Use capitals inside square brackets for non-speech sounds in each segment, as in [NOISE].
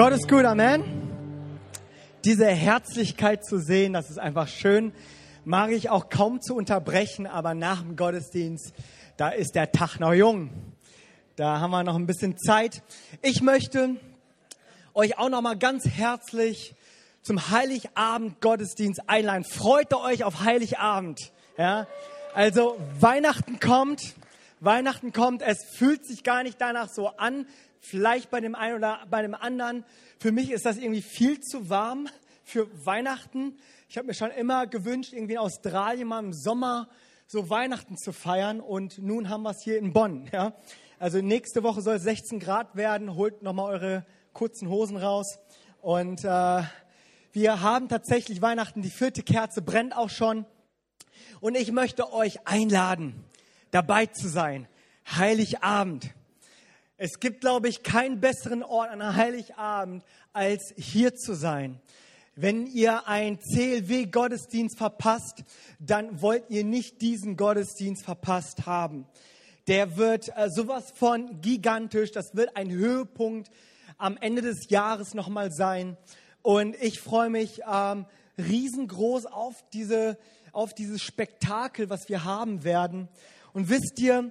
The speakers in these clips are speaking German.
Gott ist gut, Amen. Diese Herzlichkeit zu sehen, das ist einfach schön. Mag ich auch kaum zu unterbrechen, aber nach dem Gottesdienst, da ist der Tag noch jung. Da haben wir noch ein bisschen Zeit. Ich möchte euch auch noch mal ganz herzlich zum Heiligabend Gottesdienst einladen. Freut euch auf Heiligabend. Ja? Also Weihnachten kommt. Weihnachten kommt. Es fühlt sich gar nicht danach so an, vielleicht bei dem einen oder bei dem anderen. Für mich ist das irgendwie viel zu warm für Weihnachten. Ich habe mir schon immer gewünscht, irgendwie in Australien mal im Sommer so Weihnachten zu feiern und nun haben wir es hier in Bonn. Ja? Also nächste Woche soll es 16 Grad werden. Holt nochmal eure kurzen Hosen raus. Und äh, wir haben tatsächlich Weihnachten, die vierte Kerze brennt auch schon. Und ich möchte euch einladen, dabei zu sein. Heiligabend. Es gibt, glaube ich, keinen besseren Ort an einem Heiligabend, als hier zu sein. Wenn ihr ein CLW-Gottesdienst verpasst, dann wollt ihr nicht diesen Gottesdienst verpasst haben. Der wird äh, sowas von gigantisch. Das wird ein Höhepunkt am Ende des Jahres nochmal sein. Und ich freue mich ähm, riesengroß auf, diese, auf dieses Spektakel, was wir haben werden. Und wisst ihr,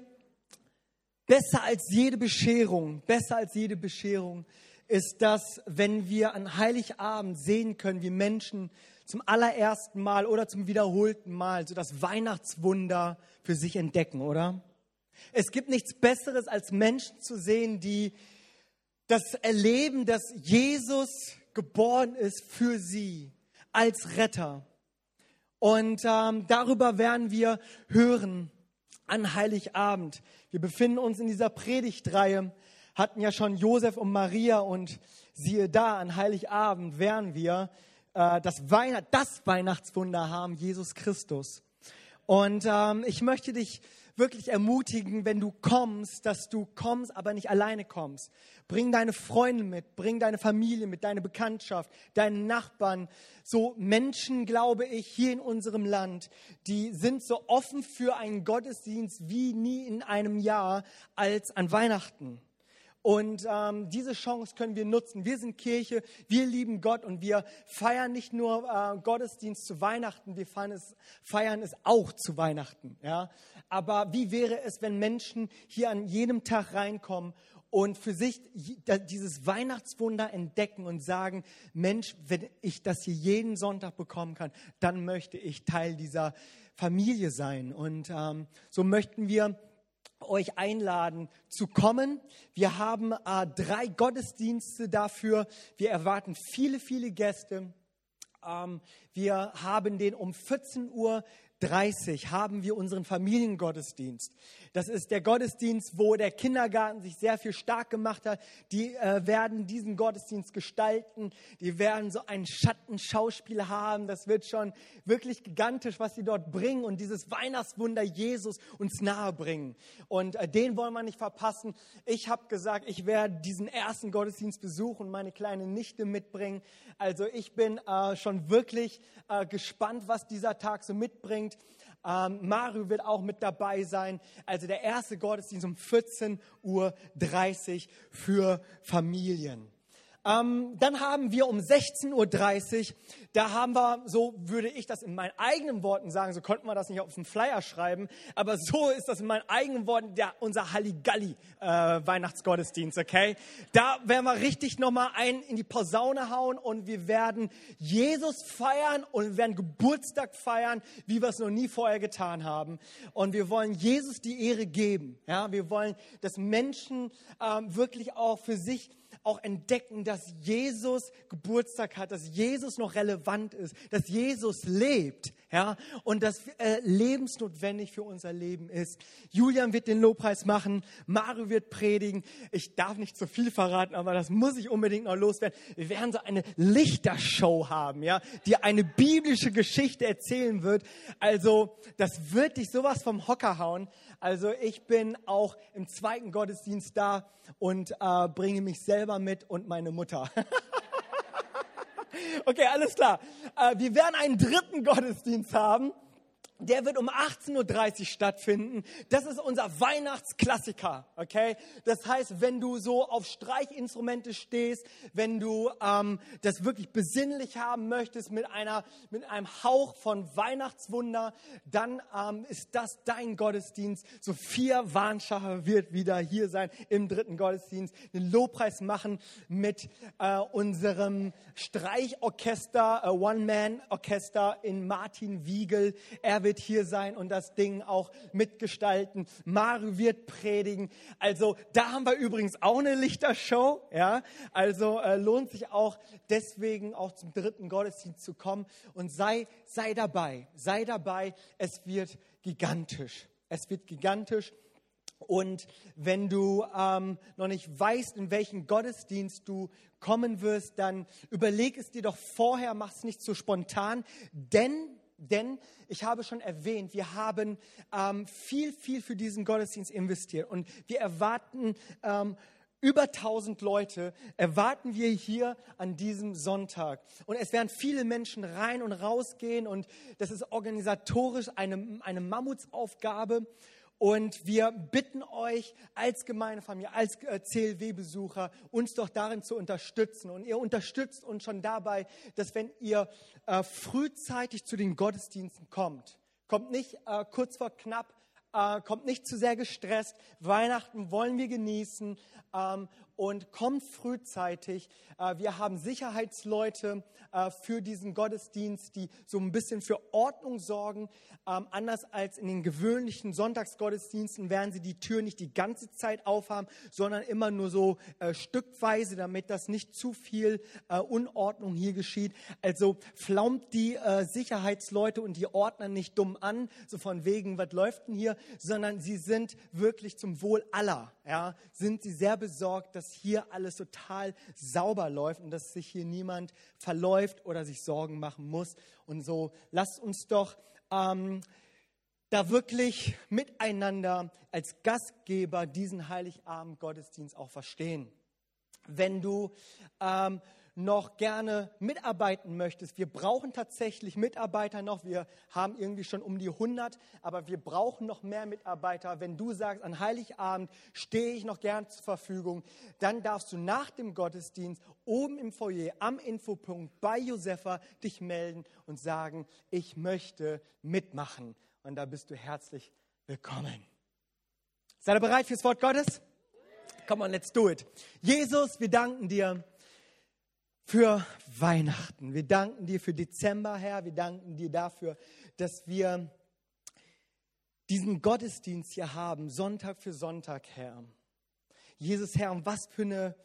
Besser als jede Bescherung, besser als jede Bescherung ist das, wenn wir an Heiligabend sehen können, wie Menschen zum allerersten Mal oder zum wiederholten Mal so das Weihnachtswunder für sich entdecken, oder? Es gibt nichts Besseres, als Menschen zu sehen, die das erleben, dass Jesus geboren ist für sie als Retter. Und ähm, darüber werden wir hören an Heiligabend. Wir befinden uns in dieser Predigtreihe, hatten ja schon Josef und Maria und siehe da, an Heiligabend werden wir äh, das, Weihnacht, das Weihnachtswunder haben, Jesus Christus. Und ähm, ich möchte dich wirklich ermutigen, wenn du kommst, dass du kommst, aber nicht alleine kommst. Bring deine Freunde mit, bring deine Familie mit, deine Bekanntschaft, deine Nachbarn. So Menschen, glaube ich, hier in unserem Land, die sind so offen für einen Gottesdienst wie nie in einem Jahr als an Weihnachten. Und ähm, diese Chance können wir nutzen. Wir sind Kirche, wir lieben Gott und wir feiern nicht nur äh, Gottesdienst zu Weihnachten, wir feiern es, feiern es auch zu Weihnachten. Ja? Aber wie wäre es, wenn Menschen hier an jedem Tag reinkommen und für sich dieses Weihnachtswunder entdecken und sagen, Mensch, wenn ich das hier jeden Sonntag bekommen kann, dann möchte ich Teil dieser Familie sein. Und ähm, so möchten wir euch einladen zu kommen. Wir haben äh, drei Gottesdienste dafür. Wir erwarten viele, viele Gäste. Ähm, wir haben den um 14 Uhr 30 haben wir unseren Familiengottesdienst. Das ist der Gottesdienst, wo der Kindergarten sich sehr viel stark gemacht hat. Die äh, werden diesen Gottesdienst gestalten. Die werden so ein Schattenschauspiel haben. Das wird schon wirklich gigantisch, was sie dort bringen und dieses Weihnachtswunder Jesus uns nahe bringen. Und äh, den wollen wir nicht verpassen. Ich habe gesagt, ich werde diesen ersten Gottesdienst besuchen und meine kleine Nichte mitbringen. Also ich bin äh, schon wirklich äh, gespannt, was dieser Tag so mitbringt. Ähm, Mario wird auch mit dabei sein. Also der erste Gottesdienst um 14.30 Uhr für Familien. Ähm, dann haben wir um 16.30 Uhr, da haben wir, so würde ich das in meinen eigenen Worten sagen, so konnten wir das nicht auf den Flyer schreiben, aber so ist das in meinen eigenen Worten der, unser Halligalli äh, okay? Da werden wir richtig nochmal ein in die Posaune hauen und wir werden Jesus feiern und wir werden Geburtstag feiern, wie wir es noch nie vorher getan haben. Und wir wollen Jesus die Ehre geben, ja? Wir wollen, dass Menschen ähm, wirklich auch für sich auch entdecken, dass Jesus Geburtstag hat, dass Jesus noch relevant ist, dass Jesus lebt, ja, und dass äh, lebensnotwendig für unser Leben ist. Julian wird den Lobpreis machen, Mario wird predigen. Ich darf nicht zu viel verraten, aber das muss ich unbedingt noch loswerden. Wir werden so eine Lichtershow haben, ja, die eine biblische Geschichte erzählen wird. Also, das wird dich sowas vom Hocker hauen. Also ich bin auch im zweiten Gottesdienst da und äh, bringe mich selber mit und meine Mutter. [LAUGHS] okay, alles klar. Äh, wir werden einen dritten Gottesdienst haben der wird um 18.30 Uhr stattfinden. Das ist unser Weihnachtsklassiker, okay? Das heißt, wenn du so auf Streichinstrumente stehst, wenn du ähm, das wirklich besinnlich haben möchtest mit, einer, mit einem Hauch von Weihnachtswunder, dann ähm, ist das dein Gottesdienst. Sophia Warnschacher wird wieder hier sein im dritten Gottesdienst, den Lobpreis machen mit äh, unserem Streichorchester, äh, One-Man-Orchester in Martin Wiegel. Er wird wird hier sein und das Ding auch mitgestalten. Mario wird predigen. Also da haben wir übrigens auch eine Lichtershow. Ja, also äh, lohnt sich auch deswegen auch zum dritten Gottesdienst zu kommen und sei sei dabei, sei dabei. Es wird gigantisch. Es wird gigantisch. Und wenn du ähm, noch nicht weißt, in welchen Gottesdienst du kommen wirst, dann überleg es dir doch vorher, mach es nicht zu spontan, denn denn ich habe schon erwähnt, wir haben ähm, viel, viel für diesen Gottesdienst investiert und wir erwarten ähm, über 1000 Leute erwarten wir hier an diesem Sonntag. Und es werden viele Menschen rein und rausgehen und das ist organisatorisch eine, eine Mammutsaufgabe. Und wir bitten euch als Gemeindefamilie, als äh, CLW-Besucher, uns doch darin zu unterstützen. Und ihr unterstützt uns schon dabei, dass wenn ihr äh, frühzeitig zu den Gottesdiensten kommt, kommt nicht äh, kurz vor knapp, äh, kommt nicht zu sehr gestresst. Weihnachten wollen wir genießen ähm, und kommt frühzeitig. Äh, wir haben Sicherheitsleute äh, für diesen Gottesdienst, die so ein bisschen für Ordnung sorgen. Ähm, anders als in den gewöhnlichen Sonntagsgottesdiensten werden sie die Tür nicht die ganze Zeit aufhaben, sondern immer nur so äh, stückweise, damit das nicht zu viel Unordnung hier geschieht. Also flaumt die Sicherheitsleute und die Ordner nicht dumm an, so von wegen, was läuft denn hier, sondern sie sind wirklich zum Wohl aller, ja, sind sie sehr besorgt, dass hier alles total sauber läuft und dass sich hier niemand verläuft oder sich Sorgen machen muss. Und so lasst uns doch ähm, da wirklich miteinander als Gastgeber diesen Heiligabend Gottesdienst auch verstehen. Wenn du ähm, noch gerne mitarbeiten möchtest, wir brauchen tatsächlich Mitarbeiter noch. Wir haben irgendwie schon um die 100, aber wir brauchen noch mehr Mitarbeiter. Wenn du sagst, an Heiligabend stehe ich noch gern zur Verfügung, dann darfst du nach dem Gottesdienst oben im Foyer am Infopunkt bei Josefa dich melden und sagen, ich möchte mitmachen. Und da bist du herzlich willkommen. Seid ihr bereit fürs Wort Gottes? Come on, let's do it. Jesus, wir danken dir für Weihnachten. Wir danken dir für Dezember, Herr. Wir danken dir dafür, dass wir diesen Gottesdienst hier haben, Sonntag für Sonntag, Herr. Jesus, Herr, und was für eine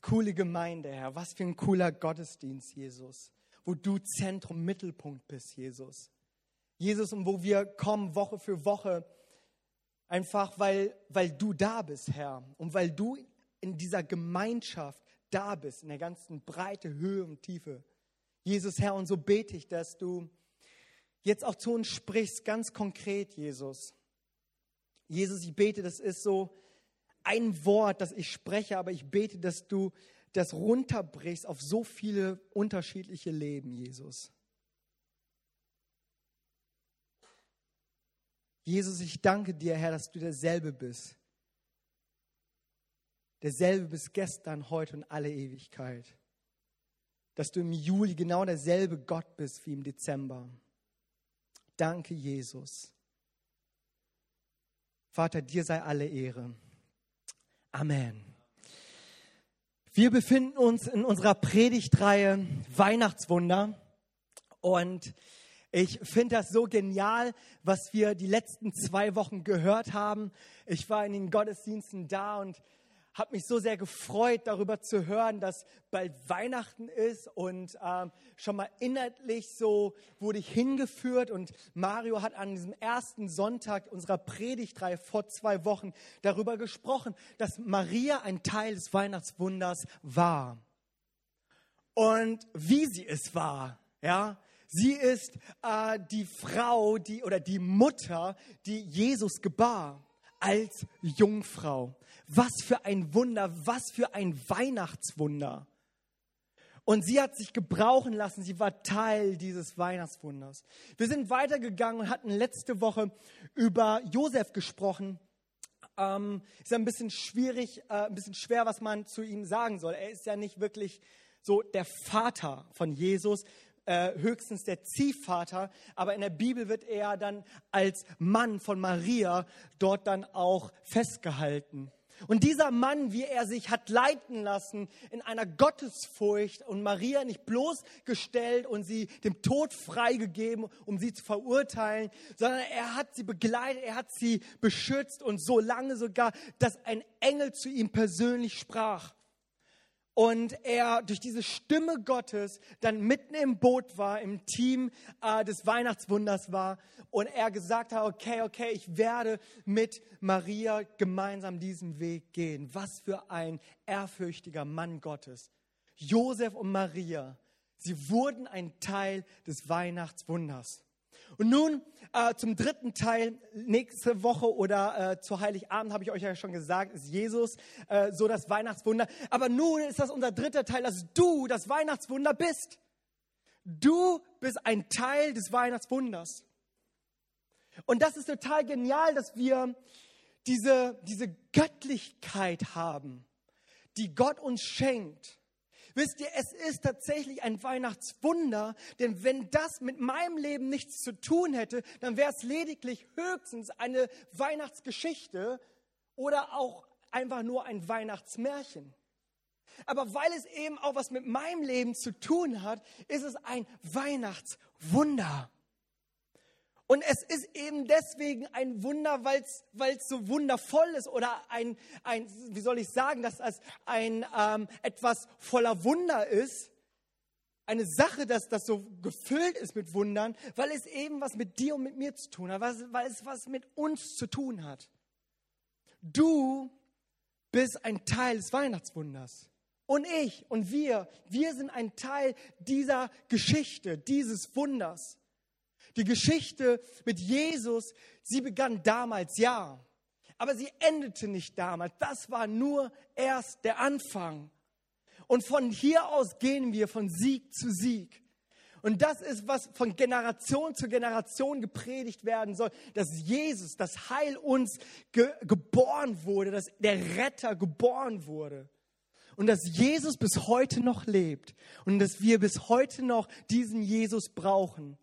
coole Gemeinde, Herr. Was für ein cooler Gottesdienst, Jesus. Wo du Zentrum, Mittelpunkt bist, Jesus. Jesus, und wo wir kommen Woche für Woche, einfach weil, weil du da bist, Herr. Und weil du in dieser Gemeinschaft da bist, in der ganzen Breite, Höhe und Tiefe. Jesus, Herr, und so bete ich, dass du jetzt auch zu uns sprichst, ganz konkret, Jesus. Jesus, ich bete, das ist so ein Wort, das ich spreche, aber ich bete, dass du das runterbrichst auf so viele unterschiedliche Leben, Jesus. Jesus, ich danke dir, Herr, dass du derselbe bist derselbe bis gestern, heute und alle Ewigkeit. Dass du im Juli genau derselbe Gott bist wie im Dezember. Danke, Jesus. Vater, dir sei alle Ehre. Amen. Wir befinden uns in unserer Predigtreihe Weihnachtswunder und ich finde das so genial, was wir die letzten zwei Wochen gehört haben. Ich war in den Gottesdiensten da und habe mich so sehr gefreut, darüber zu hören, dass bald Weihnachten ist und ähm, schon mal inhaltlich so wurde ich hingeführt und Mario hat an diesem ersten Sonntag unserer Predigtreihe vor zwei Wochen darüber gesprochen, dass Maria ein Teil des Weihnachtswunders war und wie sie es war, ja. Sie ist äh, die Frau, die oder die Mutter, die Jesus gebar als Jungfrau. Was für ein Wunder, was für ein Weihnachtswunder. Und sie hat sich gebrauchen lassen. Sie war Teil dieses Weihnachtswunders. Wir sind weitergegangen und hatten letzte Woche über Josef gesprochen. Ähm, ist ja ein bisschen schwierig, äh, ein bisschen schwer, was man zu ihm sagen soll. Er ist ja nicht wirklich so der Vater von Jesus, äh, höchstens der Ziehvater, aber in der Bibel wird er dann als Mann von Maria dort dann auch festgehalten. Und dieser Mann, wie er sich hat leiten lassen in einer Gottesfurcht und Maria nicht bloßgestellt und sie dem Tod freigegeben, um sie zu verurteilen, sondern er hat sie begleitet, er hat sie beschützt und so lange sogar, dass ein Engel zu ihm persönlich sprach und er durch diese Stimme Gottes dann mitten im Boot war, im Team äh, des Weihnachtswunders war und er gesagt hat, okay, okay, ich werde mit Maria gemeinsam diesen Weg gehen. Was für ein ehrfürchtiger Mann Gottes. Josef und Maria, sie wurden ein Teil des Weihnachtswunders. Und nun äh, zum dritten Teil. Nächste Woche oder äh, zu Heiligabend habe ich euch ja schon gesagt, ist Jesus äh, so das Weihnachtswunder. Aber nun ist das unser dritter Teil, dass du das Weihnachtswunder bist. Du bist ein Teil des Weihnachtswunders. Und das ist total genial, dass wir diese, diese Göttlichkeit haben, die Gott uns schenkt Wisst ihr, es ist tatsächlich ein Weihnachtswunder, denn wenn das mit meinem Leben nichts zu tun hätte, dann wäre es lediglich höchstens eine Weihnachtsgeschichte oder auch einfach nur ein Weihnachtsmärchen. Aber weil es eben auch was mit meinem Leben zu tun hat, ist es ein Weihnachtswunder. Und es ist eben deswegen ein Wunder, weil es so wundervoll ist oder ein, ein, wie soll ich sagen, dass es ein ähm, etwas voller Wunder ist. Eine Sache, dass das so gefüllt ist mit Wundern, weil es eben was mit dir und mit mir zu tun hat, weil es was mit uns zu tun hat. Du bist ein Teil des Weihnachtswunders. Und ich und wir, wir sind ein Teil dieser Geschichte, dieses Wunders. Die Geschichte mit Jesus, sie begann damals, ja. Aber sie endete nicht damals. Das war nur erst der Anfang. Und von hier aus gehen wir von Sieg zu Sieg. Und das ist, was von Generation zu Generation gepredigt werden soll, dass Jesus, das Heil uns ge geboren wurde, dass der Retter geboren wurde. Und dass Jesus bis heute noch lebt und dass wir bis heute noch diesen Jesus brauchen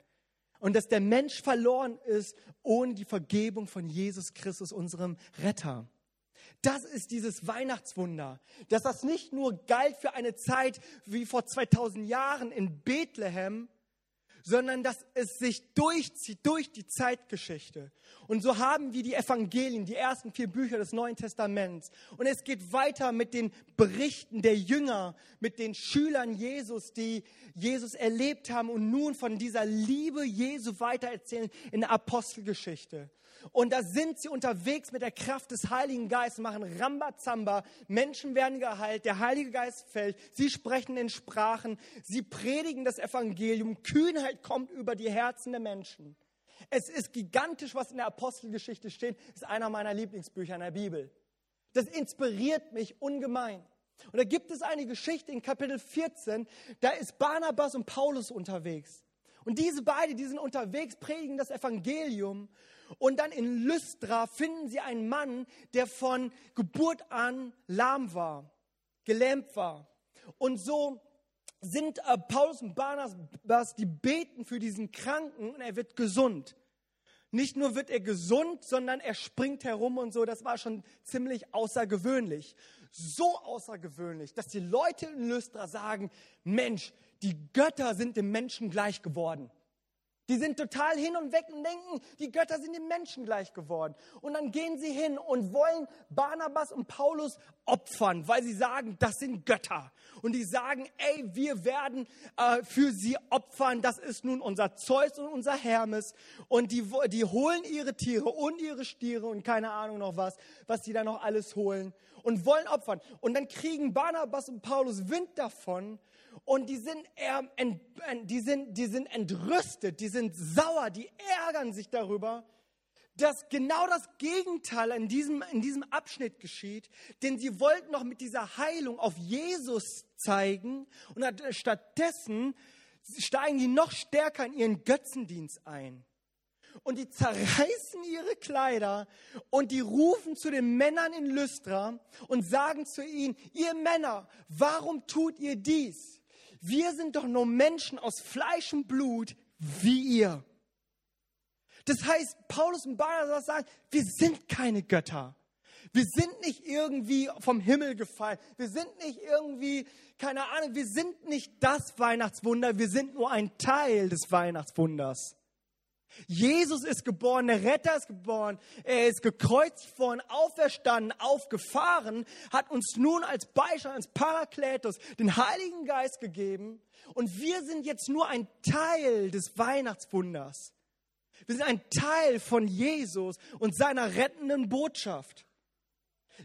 und dass der Mensch verloren ist ohne die Vergebung von Jesus Christus, unserem Retter. Das ist dieses Weihnachtswunder, dass das nicht nur galt für eine Zeit wie vor 2000 Jahren in Bethlehem, sondern dass es sich durchzieht durch die Zeitgeschichte. Und so haben wir die Evangelien, die ersten vier Bücher des Neuen Testaments. Und es geht weiter mit den Berichten der Jünger, mit den Schülern Jesus, die Jesus erlebt haben und nun von dieser Liebe Jesu weitererzählen in der Apostelgeschichte. Und da sind sie unterwegs mit der Kraft des Heiligen Geistes, machen Rambazamba, Menschen werden geheilt, der Heilige Geist fällt, sie sprechen in Sprachen, sie predigen das Evangelium, Kühnheit kommt über die Herzen der Menschen. Es ist gigantisch, was in der Apostelgeschichte steht, ist einer meiner Lieblingsbücher in der Bibel. Das inspiriert mich ungemein. Und da gibt es eine Geschichte in Kapitel 14, da ist Barnabas und Paulus unterwegs. Und diese beiden, die sind unterwegs, predigen das Evangelium. Und dann in Lystra finden sie einen Mann, der von Geburt an lahm war, gelähmt war. Und so sind äh, Paulus und Barnabas, die beten für diesen Kranken und er wird gesund. Nicht nur wird er gesund, sondern er springt herum und so. Das war schon ziemlich außergewöhnlich. So außergewöhnlich, dass die Leute in Lystra sagen, Mensch, die Götter sind dem Menschen gleich geworden. Die sind total hin und weg und denken, die Götter sind den Menschen gleich geworden. Und dann gehen sie hin und wollen Barnabas und Paulus opfern, weil sie sagen, das sind Götter. Und die sagen, ey, wir werden äh, für sie opfern. Das ist nun unser Zeus und unser Hermes. Und die, die holen ihre Tiere und ihre Stiere und keine Ahnung noch was, was sie da noch alles holen und wollen opfern. Und dann kriegen Barnabas und Paulus Wind davon und die sind, die, sind, die sind entrüstet, die sind sauer, die ärgern sich darüber, dass genau das Gegenteil in diesem, in diesem Abschnitt geschieht, denn sie wollten noch mit dieser Heilung auf Jesus zeigen und stattdessen steigen die noch stärker in ihren Götzendienst ein. Und die zerreißen ihre Kleider und die rufen zu den Männern in Lystra und sagen zu ihnen, ihr Männer, warum tut ihr dies? Wir sind doch nur Menschen aus Fleisch und Blut wie ihr. Das heißt, Paulus und Barnabas sagen, wir sind keine Götter. Wir sind nicht irgendwie vom Himmel gefallen. Wir sind nicht irgendwie, keine Ahnung, wir sind nicht das Weihnachtswunder. Wir sind nur ein Teil des Weihnachtswunders. Jesus ist geboren, der Retter ist geboren, er ist gekreuzigt worden, auferstanden, aufgefahren, hat uns nun als Beistand, als Parakletos den Heiligen Geist gegeben und wir sind jetzt nur ein Teil des Weihnachtswunders. Wir sind ein Teil von Jesus und seiner rettenden Botschaft.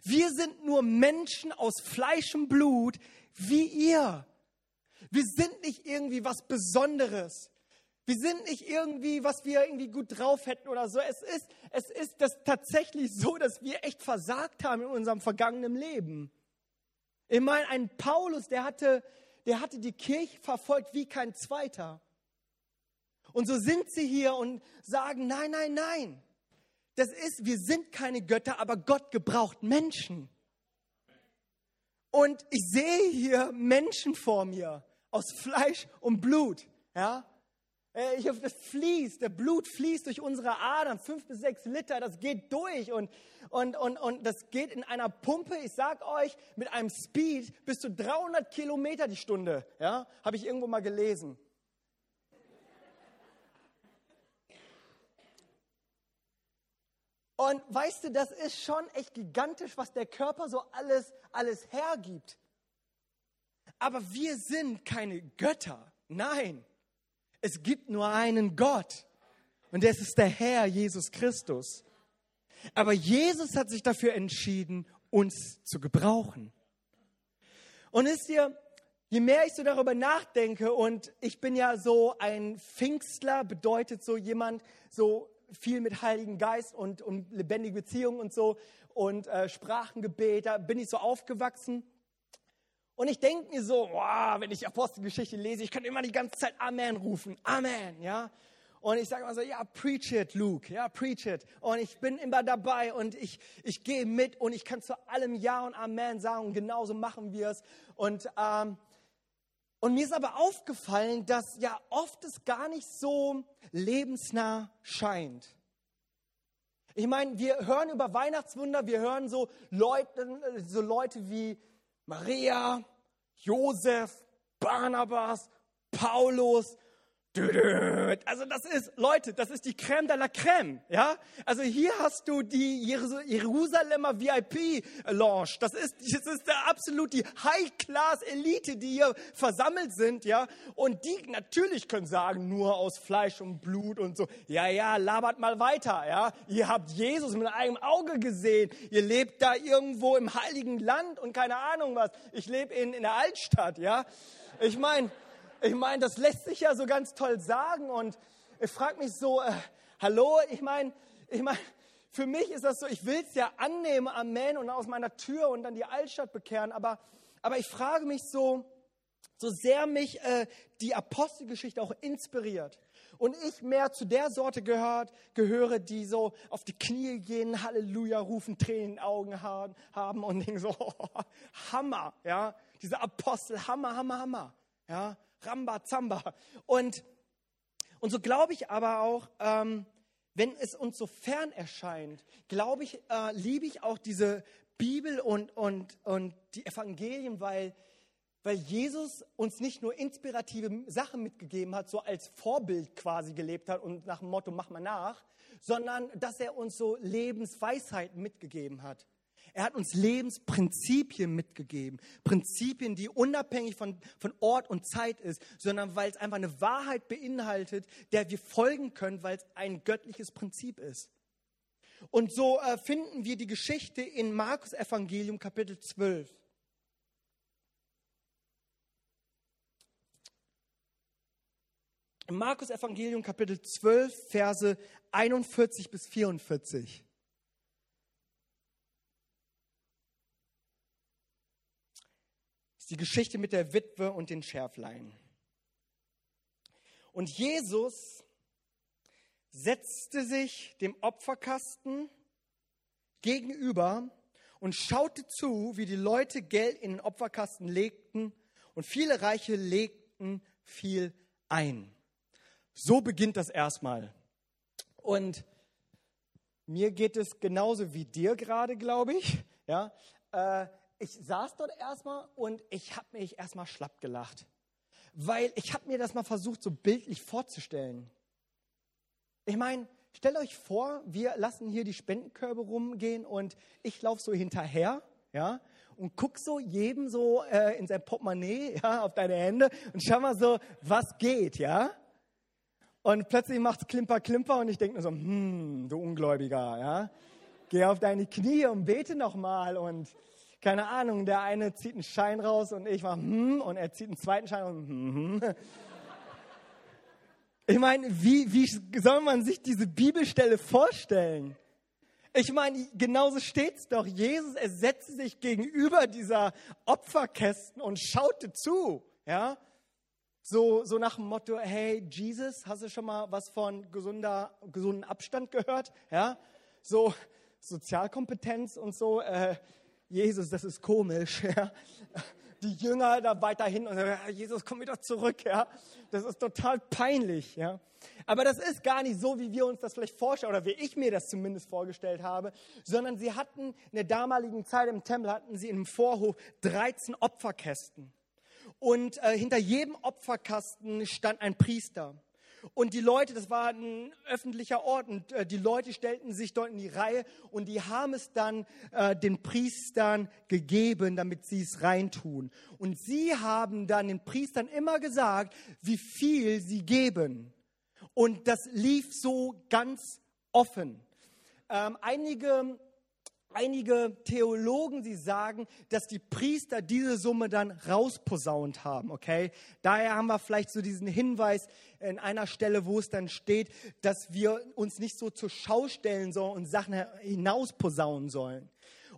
Wir sind nur Menschen aus Fleisch und Blut wie ihr. Wir sind nicht irgendwie was Besonderes. Wir sind nicht irgendwie, was wir irgendwie gut drauf hätten oder so. Es ist, es ist das tatsächlich so, dass wir echt versagt haben in unserem vergangenen Leben. Ich meine, ein Paulus, der hatte, der hatte die Kirche verfolgt wie kein zweiter. Und so sind sie hier und sagen, nein, nein, nein. Das ist, wir sind keine Götter, aber Gott gebraucht Menschen. Und ich sehe hier Menschen vor mir aus Fleisch und Blut. Ja? Äh, ich das fließt, der Blut fließt durch unsere Adern, fünf bis sechs Liter, das geht durch und, und, und, und das geht in einer Pumpe, ich sag euch, mit einem Speed bis zu 300 Kilometer die Stunde. Ja? Habe ich irgendwo mal gelesen. Und weißt du, das ist schon echt gigantisch, was der Körper so alles, alles hergibt. Aber wir sind keine Götter. Nein, es gibt nur einen Gott. Und das ist der Herr Jesus Christus. Aber Jesus hat sich dafür entschieden, uns zu gebrauchen. Und ist ihr, je mehr ich so darüber nachdenke, und ich bin ja so ein Pfingstler, bedeutet so jemand, so viel mit Heiligen Geist und, und lebendige Beziehungen und so und äh, Sprachengebet, da bin ich so aufgewachsen. Und ich denke mir so, wow, wenn ich Apostelgeschichte lese, ich kann immer die ganze Zeit Amen rufen. Amen, ja. Und ich sage immer so, ja, preach it, Luke, ja, preach it. Und ich bin immer dabei und ich, ich gehe mit und ich kann zu allem Ja und Amen sagen und genauso machen wir es. Und ähm, und mir ist aber aufgefallen, dass ja oft es gar nicht so lebensnah scheint. Ich meine, wir hören über Weihnachtswunder, wir hören so Leute, so Leute wie Maria, Josef, Barnabas, Paulus, also das ist, Leute, das ist die Crème de la Crème, ja? Also hier hast du die Jerusalemer VIP-Lounge. Das ist, das ist der absolut die High-Class-Elite, die hier versammelt sind, ja? Und die natürlich können sagen, nur aus Fleisch und Blut und so. Ja, ja, labert mal weiter, ja? Ihr habt Jesus mit eigenem Auge gesehen. Ihr lebt da irgendwo im Heiligen Land und keine Ahnung was. Ich lebe in, in der Altstadt, ja? Ich meine, ich meine, das lässt sich ja so ganz toll sagen und ich frage mich so, äh, hallo, ich meine, ich meine, für mich ist das so, ich will es ja annehmen, Amen, und aus meiner Tür und dann die Altstadt bekehren, aber, aber ich frage mich so, so sehr mich äh, die Apostelgeschichte auch inspiriert und ich mehr zu der Sorte gehört, gehöre, die so auf die Knie gehen, Halleluja rufen, Tränen in den Augen haben und denken so, oh, [LAUGHS] Hammer, ja, diese Apostel, Hammer, Hammer, Hammer, ja, Ramba, Zamba. Und, und so glaube ich aber auch, ähm, wenn es uns so fern erscheint, glaube ich, äh, liebe ich auch diese Bibel und, und, und die Evangelien, weil, weil Jesus uns nicht nur inspirative Sachen mitgegeben hat, so als Vorbild quasi gelebt hat und nach dem Motto, mach mal nach, sondern dass er uns so Lebensweisheiten mitgegeben hat. Er hat uns Lebensprinzipien mitgegeben. Prinzipien, die unabhängig von, von Ort und Zeit ist, sondern weil es einfach eine Wahrheit beinhaltet, der wir folgen können, weil es ein göttliches Prinzip ist. Und so äh, finden wir die Geschichte in Markus Evangelium Kapitel 12. Im Markus Evangelium Kapitel 12, Verse 41 bis 44. die Geschichte mit der Witwe und den Schärflein. Und Jesus setzte sich dem Opferkasten gegenüber und schaute zu, wie die Leute Geld in den Opferkasten legten und viele Reiche legten viel ein. So beginnt das erstmal. Und mir geht es genauso wie dir gerade, glaube ich. Ja, äh, ich saß dort erstmal und ich habe mich erstmal schlapp gelacht, weil ich habe mir das mal versucht, so bildlich vorzustellen. Ich meine, stellt euch vor, wir lassen hier die Spendenkörbe rumgehen und ich laufe so hinterher, ja, und guck so jedem so äh, in sein Portemonnaie, [LAUGHS] ja, auf deine Hände und schau mal so, was geht, ja. Und plötzlich macht's Klimper, Klimper und ich denke mir so, hm, du Ungläubiger, ja. Geh auf deine Knie und bete nochmal und keine Ahnung, der eine zieht einen Schein raus und ich war, hm, und er zieht einen zweiten Schein und hm, hm. [LAUGHS] Ich meine, wie, wie soll man sich diese Bibelstelle vorstellen? Ich meine, genauso steht's doch. Jesus, er setzte sich gegenüber dieser Opferkästen und schaute zu, ja. So, so nach dem Motto, hey, Jesus, hast du schon mal was von gesunder, gesunden Abstand gehört? Ja. So, Sozialkompetenz und so, äh, Jesus, das ist komisch, [LAUGHS] ja die Jünger da weiterhin und sagen, Jesus, komm wieder zurück, ja. Das ist total peinlich, ja. Aber das ist gar nicht so, wie wir uns das vielleicht vorstellen oder wie ich mir das zumindest vorgestellt habe, sondern sie hatten in der damaligen Zeit im Tempel hatten sie im Vorhof 13 Opferkästen. Und äh, hinter jedem Opferkasten stand ein Priester. Und die Leute, das war ein öffentlicher Ort, und äh, die Leute stellten sich dort in die Reihe und die haben es dann äh, den Priestern gegeben, damit sie es reintun. Und sie haben dann den Priestern immer gesagt, wie viel sie geben. Und das lief so ganz offen. Ähm, einige einige Theologen, sie sagen, dass die Priester diese Summe dann rausposaunt haben, okay? Daher haben wir vielleicht so diesen Hinweis in einer Stelle, wo es dann steht, dass wir uns nicht so zur Schau stellen sollen und Sachen hinausposaunen sollen.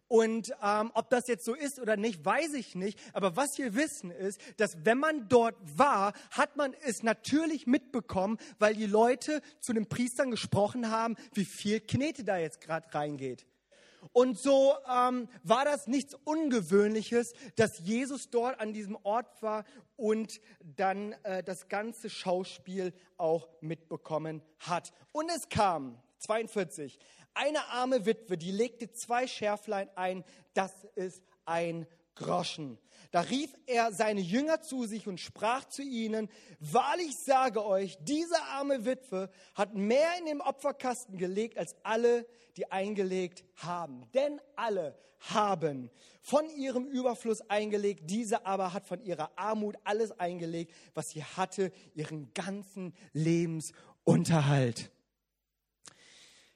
Und ähm, ob das jetzt so ist oder nicht, weiß ich nicht. Aber was wir wissen ist, dass wenn man dort war, hat man es natürlich mitbekommen, weil die Leute zu den Priestern gesprochen haben, wie viel Knete da jetzt gerade reingeht. Und so ähm, war das nichts Ungewöhnliches, dass Jesus dort an diesem Ort war und dann äh, das ganze Schauspiel auch mitbekommen hat. Und es kam, 42, eine arme Witwe, die legte zwei Schärflein ein, das ist ein Groschen. Da rief er seine Jünger zu sich und sprach zu ihnen, wahrlich sage euch, diese arme Witwe hat mehr in den Opferkasten gelegt als alle, die eingelegt haben. Denn alle haben von ihrem Überfluss eingelegt, diese aber hat von ihrer Armut alles eingelegt, was sie hatte, ihren ganzen Lebensunterhalt.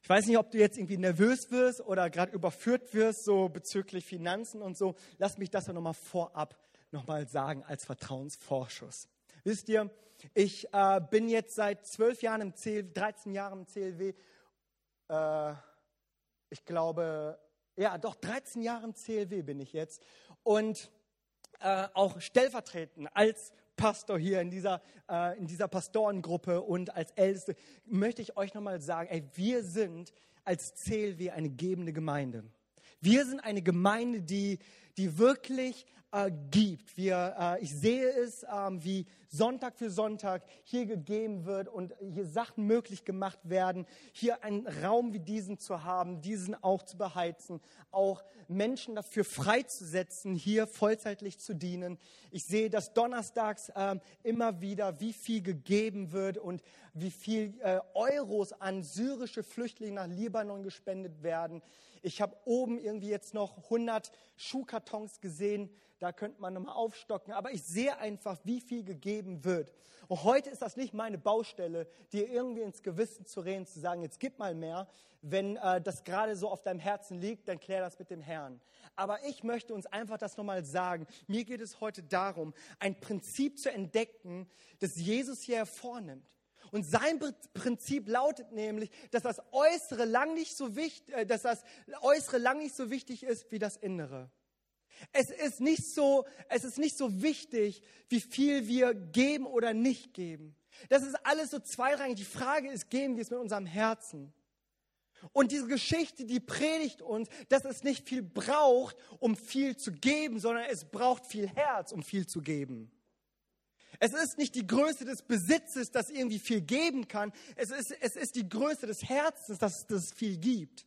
Ich weiß nicht, ob du jetzt irgendwie nervös wirst oder gerade überführt wirst, so bezüglich Finanzen und so. Lass mich das doch nochmal vorab nochmal sagen als Vertrauensvorschuss. Wisst ihr, ich äh, bin jetzt seit zwölf Jahren im CLW, 13 Jahren im CLW. Äh, ich glaube, ja, doch 13 Jahre im CLW bin ich jetzt. Und äh, auch stellvertretend als Pastor hier in dieser, äh, in dieser Pastorengruppe und als Älteste, möchte ich euch nochmal sagen, ey, wir sind als CLW eine gebende Gemeinde. Wir sind eine Gemeinde, die, die wirklich äh, gibt. Wir, äh, ich sehe es, ähm, wie Sonntag für Sonntag hier gegeben wird und hier Sachen möglich gemacht werden, hier einen Raum wie diesen zu haben, diesen auch zu beheizen, auch Menschen dafür freizusetzen, hier vollzeitlich zu dienen. Ich sehe, dass donnerstags äh, immer wieder, wie viel gegeben wird und wie viel äh, Euros an syrische Flüchtlinge nach Libanon gespendet werden. Ich habe oben irgendwie jetzt noch 100 Schuhkartons gesehen, da könnte man nochmal aufstocken. Aber ich sehe einfach, wie viel gegeben wird. Und heute ist das nicht meine Baustelle, dir irgendwie ins Gewissen zu reden, zu sagen, jetzt gib mal mehr. Wenn äh, das gerade so auf deinem Herzen liegt, dann klär das mit dem Herrn. Aber ich möchte uns einfach das nochmal sagen. Mir geht es heute darum, ein Prinzip zu entdecken, das Jesus hier hervornimmt. Und sein Prinzip lautet nämlich, dass das Äußere lang nicht so wichtig, äh, dass das Äußere lang nicht so wichtig ist wie das Innere. Es ist nicht so, es ist nicht so wichtig, wie viel wir geben oder nicht geben. Das ist alles so zweirangig. Die Frage ist, geben wir es mit unserem Herzen? Und diese Geschichte, die predigt uns, dass es nicht viel braucht, um viel zu geben, sondern es braucht viel Herz, um viel zu geben. Es ist nicht die Größe des Besitzes, das irgendwie viel geben kann. Es ist, es ist die Größe des Herzens, dass es viel gibt.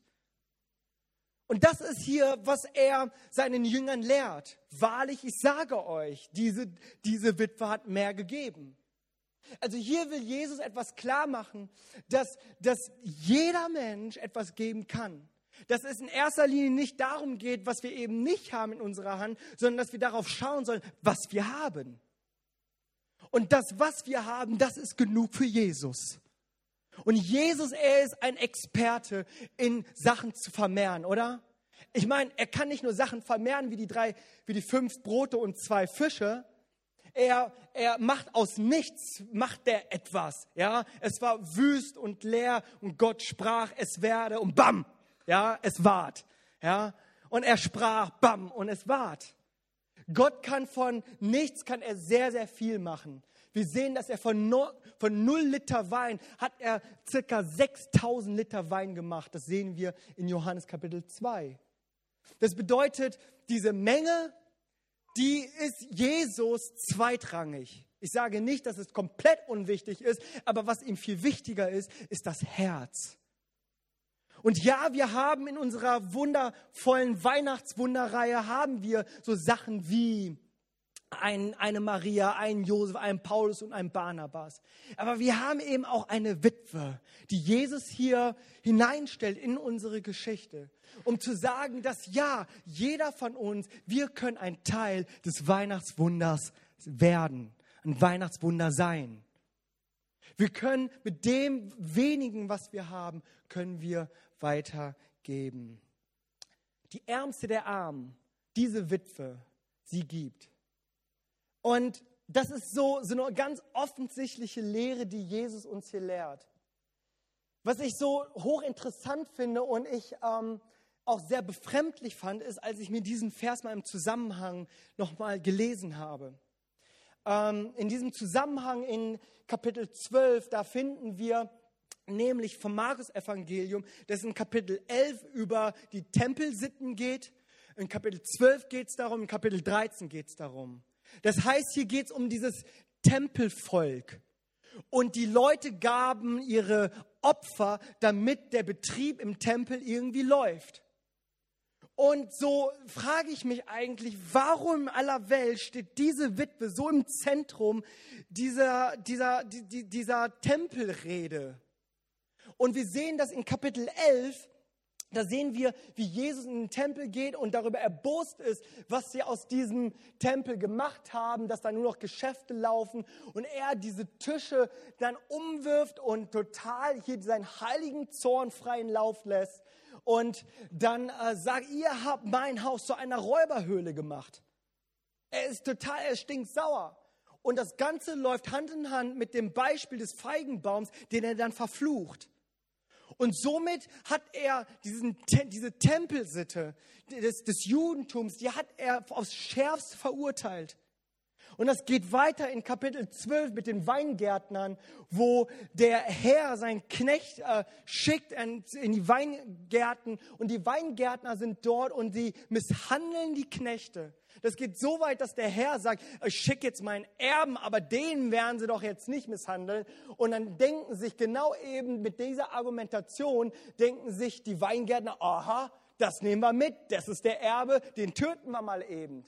Und das ist hier, was er seinen Jüngern lehrt. Wahrlich, ich sage euch, diese, diese Witwe hat mehr gegeben. Also hier will Jesus etwas klar machen, dass, dass jeder Mensch etwas geben kann. Dass es in erster Linie nicht darum geht, was wir eben nicht haben in unserer Hand, sondern dass wir darauf schauen sollen, was wir haben. Und das, was wir haben, das ist genug für Jesus. Und Jesus, er ist ein Experte in Sachen zu vermehren, oder? Ich meine, er kann nicht nur Sachen vermehren wie die drei, wie die fünf Brote und zwei Fische. Er, er macht aus nichts, macht er etwas, ja. Es war wüst und leer und Gott sprach, es werde und bam, ja, es ward, ja. Und er sprach, bam, und es ward. Gott kann von nichts, kann er sehr, sehr viel machen. Wir sehen, dass er von, no, von 0 Liter Wein hat er circa 6000 Liter Wein gemacht. Das sehen wir in Johannes Kapitel 2. Das bedeutet, diese Menge, die ist Jesus zweitrangig. Ich sage nicht, dass es komplett unwichtig ist, aber was ihm viel wichtiger ist, ist das Herz. Und ja, wir haben in unserer wundervollen Weihnachtswunderreihe haben wir so Sachen wie ein, eine Maria, einen Josef, einen Paulus und einen Barnabas. Aber wir haben eben auch eine Witwe, die Jesus hier hineinstellt in unsere Geschichte, um zu sagen, dass ja, jeder von uns, wir können ein Teil des Weihnachtswunders werden, ein Weihnachtswunder sein. Wir können mit dem wenigen, was wir haben, können wir weitergeben. Die Ärmste der Armen, diese Witwe, sie gibt. Und das ist so, so eine ganz offensichtliche Lehre, die Jesus uns hier lehrt. Was ich so hochinteressant finde und ich ähm, auch sehr befremdlich fand, ist, als ich mir diesen Vers mal im Zusammenhang nochmal gelesen habe. Ähm, in diesem Zusammenhang in Kapitel 12, da finden wir nämlich vom Markus-Evangelium, das in Kapitel 11 über die Tempelsitten geht. In Kapitel 12 geht es darum, in Kapitel 13 geht es darum. Das heißt, hier geht es um dieses Tempelvolk. Und die Leute gaben ihre Opfer, damit der Betrieb im Tempel irgendwie läuft. Und so frage ich mich eigentlich, warum in aller Welt steht diese Witwe so im Zentrum dieser, dieser, dieser Tempelrede? Und wir sehen das in Kapitel 11, da sehen wir, wie Jesus in den Tempel geht und darüber erbost ist, was sie aus diesem Tempel gemacht haben, dass da nur noch Geschäfte laufen und er diese Tische dann umwirft und total hier seinen heiligen Zorn freien Lauf lässt und dann äh, sagt, ihr habt mein Haus zu einer Räuberhöhle gemacht. Er ist total, er stinkt sauer. Und das Ganze läuft Hand in Hand mit dem Beispiel des Feigenbaums, den er dann verflucht. Und somit hat er diesen, diese Tempelsitte des, des Judentums, die hat er aufs Schärfste verurteilt. Und das geht weiter in Kapitel 12 mit den Weingärtnern, wo der Herr seinen Knecht äh, schickt in, in die Weingärten und die Weingärtner sind dort und sie misshandeln die Knechte. Das geht so weit, dass der Herr sagt, ich schicke jetzt meinen Erben, aber den werden sie doch jetzt nicht misshandeln. Und dann denken sich genau eben mit dieser Argumentation, denken sich die Weingärtner, aha, das nehmen wir mit, das ist der Erbe, den töten wir mal eben.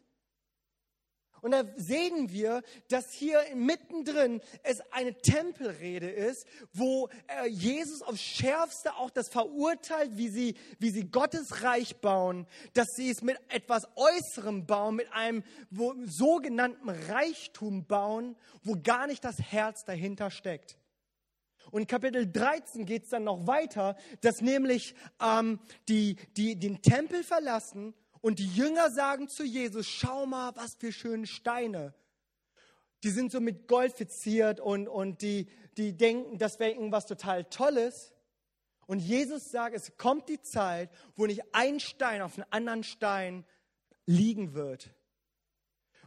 Und da sehen wir, dass hier mittendrin es eine Tempelrede ist, wo äh, Jesus aufs Schärfste auch das verurteilt, wie sie, wie sie Gottes Reich bauen, dass sie es mit etwas Äußerem bauen, mit einem sogenannten Reichtum bauen, wo gar nicht das Herz dahinter steckt. Und Kapitel 13 geht es dann noch weiter, dass nämlich ähm, die, die den Tempel verlassen und die Jünger sagen zu Jesus, schau mal, was für schöne Steine. die sind so mit Gold verziert und, und die, die denken, das wäre irgendwas total Tolles. Und Jesus sagt, es kommt die Zeit, wo nicht ein Stein auf einen anderen Stein liegen wird.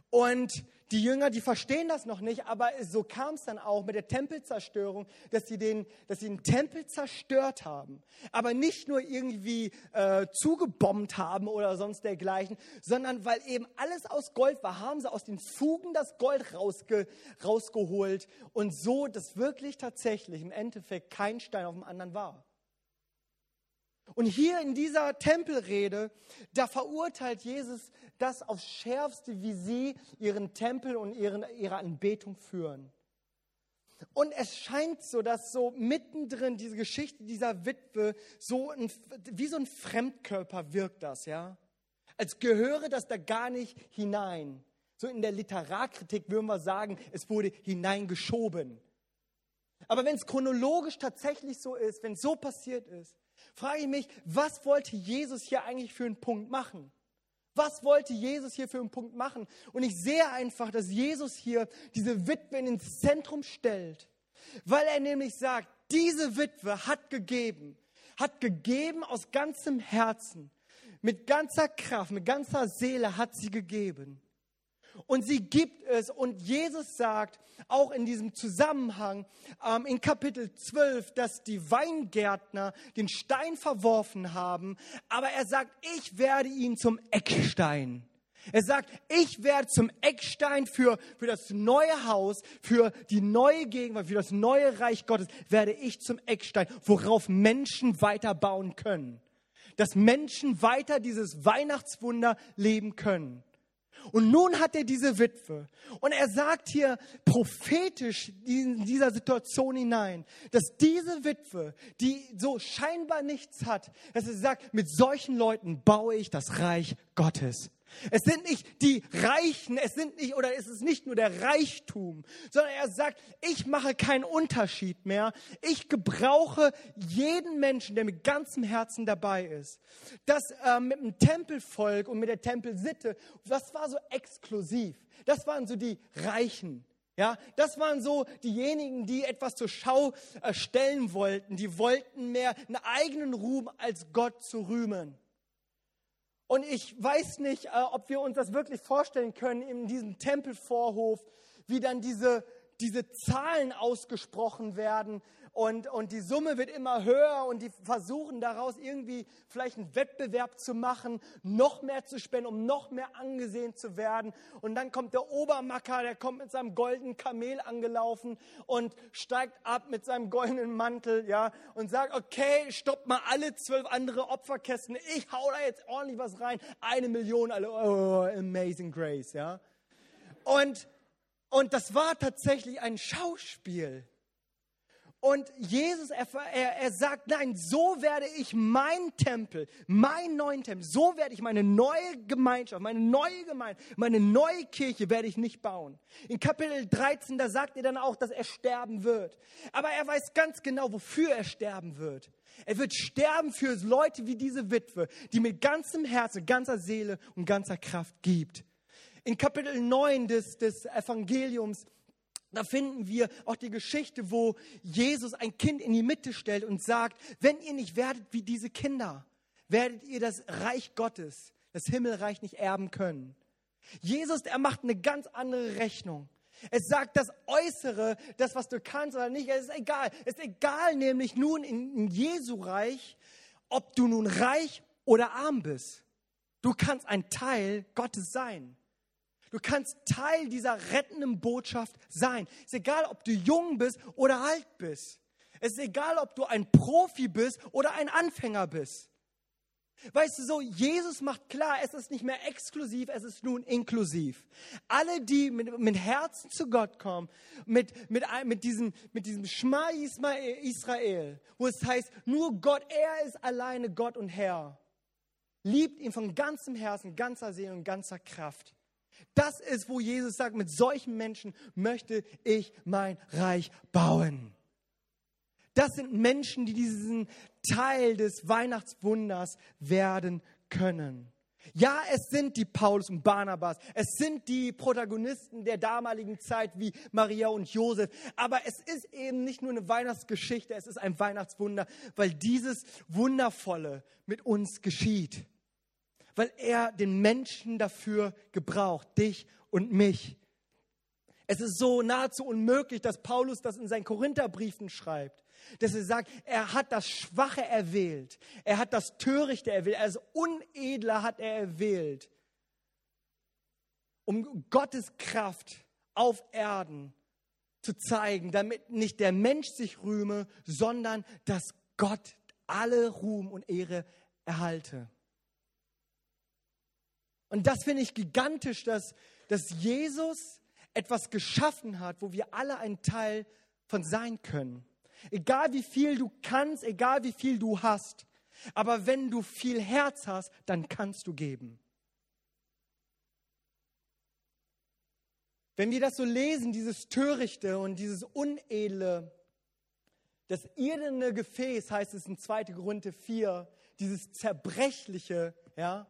Und die Jünger, die verstehen das noch nicht, aber so kam es dann auch mit der Tempelzerstörung, dass sie den, dass sie den Tempel zerstört haben. Aber nicht nur irgendwie äh, zugebombt haben oder sonst dergleichen, sondern weil eben alles aus Gold war, haben sie aus den Fugen das Gold rausge, rausgeholt und so, dass wirklich tatsächlich im Endeffekt kein Stein auf dem anderen war. Und hier in dieser Tempelrede, da verurteilt Jesus das aufs Schärfste, wie sie ihren Tempel und ihren, ihre Anbetung führen. Und es scheint so, dass so mittendrin diese Geschichte dieser Witwe so ein, wie so ein Fremdkörper wirkt das, ja? Als gehöre das da gar nicht hinein. So in der Literarkritik würden wir sagen, es wurde hineingeschoben. Aber wenn es chronologisch tatsächlich so ist, wenn es so passiert ist, frage ich mich, was wollte Jesus hier eigentlich für einen Punkt machen? Was wollte Jesus hier für einen Punkt machen? Und ich sehe einfach, dass Jesus hier diese Witwe ins Zentrum stellt, weil er nämlich sagt, diese Witwe hat gegeben, hat gegeben aus ganzem Herzen, mit ganzer Kraft, mit ganzer Seele hat sie gegeben. Und sie gibt es. Und Jesus sagt auch in diesem Zusammenhang ähm, in Kapitel 12, dass die Weingärtner den Stein verworfen haben. Aber er sagt, ich werde ihn zum Eckstein. Er sagt, ich werde zum Eckstein für, für das neue Haus, für die neue Gegenwart, für das neue Reich Gottes, werde ich zum Eckstein, worauf Menschen weiter bauen können. Dass Menschen weiter dieses Weihnachtswunder leben können. Und nun hat er diese Witwe. Und er sagt hier prophetisch in dieser Situation hinein, dass diese Witwe, die so scheinbar nichts hat, dass er sagt, mit solchen Leuten baue ich das Reich Gottes. Es sind nicht die Reichen, es sind nicht, oder es ist nicht nur der Reichtum, sondern er sagt, ich mache keinen Unterschied mehr. Ich gebrauche jeden Menschen, der mit ganzem Herzen dabei ist. Das äh, mit dem Tempelvolk und mit der Tempelsitte, das war so exklusiv. Das waren so die Reichen. Ja, das waren so diejenigen, die etwas zur Schau äh, stellen wollten. Die wollten mehr einen eigenen Ruhm als Gott zu rühmen. Und ich weiß nicht, äh, ob wir uns das wirklich vorstellen können in diesem Tempelvorhof, wie dann diese, diese Zahlen ausgesprochen werden und, und die Summe wird immer höher und die versuchen daraus irgendwie vielleicht einen Wettbewerb zu machen, noch mehr zu spenden, um noch mehr angesehen zu werden. Und dann kommt der Obermacker, der kommt mit seinem goldenen Kamel angelaufen und steigt ab mit seinem goldenen Mantel, ja, und sagt, okay, stopp mal alle zwölf andere Opferkästen, ich hau da jetzt ordentlich was rein, eine Million, alle, oh, amazing grace, ja. Und, und das war tatsächlich ein Schauspiel. Und Jesus, er, er, sagt, nein, so werde ich mein Tempel, meinen neuen Tempel, so werde ich meine neue Gemeinschaft, meine neue Gemeinde, meine neue Kirche werde ich nicht bauen. In Kapitel 13, da sagt er dann auch, dass er sterben wird. Aber er weiß ganz genau, wofür er sterben wird. Er wird sterben für Leute wie diese Witwe, die mit ganzem Herzen, ganzer Seele und ganzer Kraft gibt. In Kapitel 9 des, des Evangeliums da finden wir auch die Geschichte, wo Jesus ein Kind in die Mitte stellt und sagt, wenn ihr nicht werdet wie diese Kinder, werdet ihr das Reich Gottes, das Himmelreich nicht erben können. Jesus, er macht eine ganz andere Rechnung. Es sagt das Äußere, das, was du kannst oder nicht, es ist egal. Es ist egal nämlich nun in, in Jesu Reich, ob du nun reich oder arm bist. Du kannst ein Teil Gottes sein. Du kannst Teil dieser rettenden Botschaft sein. Es ist egal, ob du jung bist oder alt bist. Es ist egal, ob du ein Profi bist oder ein Anfänger bist. Weißt du so, Jesus macht klar, es ist nicht mehr exklusiv, es ist nun inklusiv. Alle, die mit, mit Herzen zu Gott kommen, mit, mit, mit, diesem, mit diesem Schma Israel, wo es heißt, nur Gott, er ist alleine Gott und Herr, liebt ihn von ganzem Herzen, ganzer Seele und ganzer Kraft. Das ist, wo Jesus sagt, mit solchen Menschen möchte ich mein Reich bauen. Das sind Menschen, die diesen Teil des Weihnachtswunders werden können. Ja, es sind die Paulus und Barnabas, es sind die Protagonisten der damaligen Zeit wie Maria und Josef, aber es ist eben nicht nur eine Weihnachtsgeschichte, es ist ein Weihnachtswunder, weil dieses Wundervolle mit uns geschieht, weil er den Menschen dafür gebraucht, dich und mich. Es ist so nahezu unmöglich, dass Paulus das in seinen Korintherbriefen schreibt, dass er sagt, er hat das Schwache erwählt, er hat das Törichte erwählt, also Unedler hat er erwählt, um Gottes Kraft auf Erden zu zeigen, damit nicht der Mensch sich rühme, sondern dass Gott alle Ruhm und Ehre erhalte. Und das finde ich gigantisch, dass, dass Jesus etwas geschaffen hat, wo wir alle ein Teil von sein können. Egal wie viel du kannst, egal wie viel du hast, aber wenn du viel Herz hast, dann kannst du geben. Wenn wir das so lesen, dieses Törichte und dieses Unedle, das irdene Gefäß, heißt es in 2. Korinther 4, dieses Zerbrechliche, ja,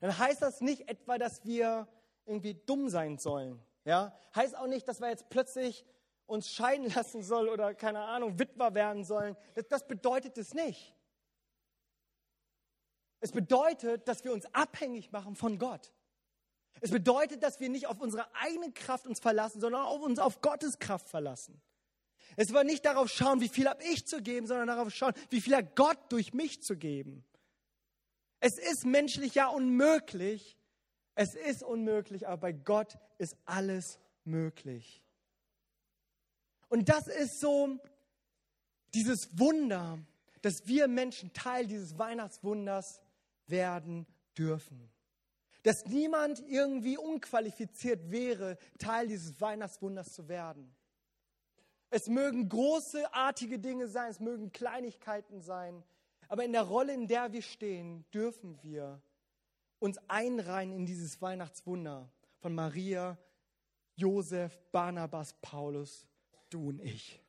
dann heißt das nicht etwa, dass wir irgendwie dumm sein sollen. Ja? Heißt auch nicht, dass wir jetzt plötzlich uns scheiden [LAUGHS] lassen sollen oder keine Ahnung, Witwer werden sollen. Das, das bedeutet es nicht. Es bedeutet, dass wir uns abhängig machen von Gott. Es bedeutet, dass wir nicht auf unsere eigene Kraft uns verlassen, sondern auf uns auf Gottes Kraft verlassen. Es war nicht darauf schauen, wie viel habe ich zu geben, sondern darauf schauen, wie viel hat Gott durch mich zu geben. Es ist menschlich ja unmöglich, es ist unmöglich, aber bei Gott ist alles möglich. Und das ist so dieses Wunder, dass wir Menschen Teil dieses Weihnachtswunders werden dürfen. Dass niemand irgendwie unqualifiziert wäre, Teil dieses Weihnachtswunders zu werden. Es mögen großartige Dinge sein, es mögen Kleinigkeiten sein, aber in der Rolle, in der wir stehen, dürfen wir uns einreihen in dieses Weihnachtswunder von Maria, Josef, Barnabas, Paulus, du und ich.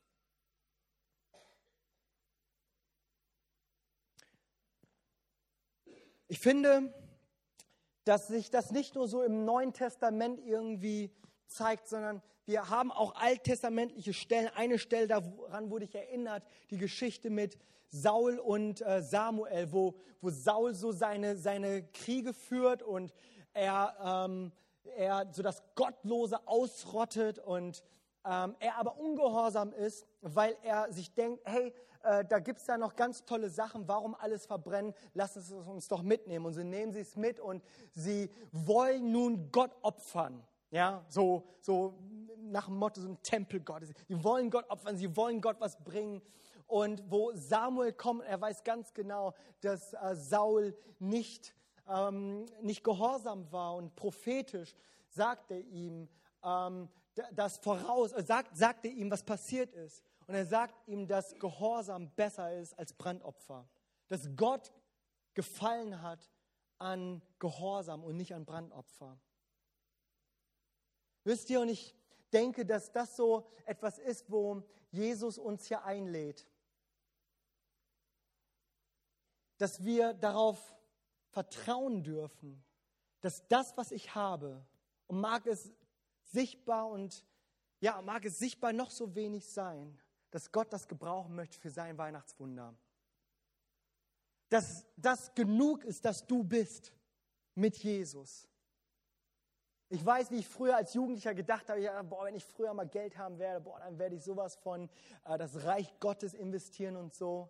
Ich finde, dass sich das nicht nur so im Neuen Testament irgendwie zeigt, sondern wir haben auch alttestamentliche Stellen. Eine Stelle daran wurde ich erinnert, die Geschichte mit Saul und äh, Samuel, wo, wo Saul so seine, seine Kriege führt und er, ähm, er so das Gottlose ausrottet und ähm, er aber ungehorsam ist, weil er sich denkt, hey, äh, da gibt es ja noch ganz tolle Sachen, warum alles verbrennen, lass es uns doch mitnehmen. Und sie nehmen sie es mit und sie wollen nun Gott opfern. Ja, so, so nach dem Motto, so ein Tempel Gottes. Sie wollen Gott opfern, sie wollen Gott was bringen. Und wo Samuel kommt, er weiß ganz genau, dass äh, Saul nicht, ähm, nicht gehorsam war und prophetisch sagt er ihm ähm, das voraus, er sagt, sagt er ihm, was passiert ist. Und er sagt ihm, dass Gehorsam besser ist als Brandopfer. Dass Gott gefallen hat an Gehorsam und nicht an Brandopfer. Wisst ihr, und ich denke, dass das so etwas ist, wo Jesus uns hier einlädt. Dass wir darauf vertrauen dürfen, dass das, was ich habe, und mag es sichtbar und ja, mag es sichtbar noch so wenig sein, dass Gott das gebrauchen möchte für sein Weihnachtswunder. Dass das genug ist, dass du bist mit Jesus. Ich weiß, wie ich früher als Jugendlicher gedacht habe, ja, boah, wenn ich früher mal Geld haben werde, boah, dann werde ich sowas von äh, das Reich Gottes investieren und so.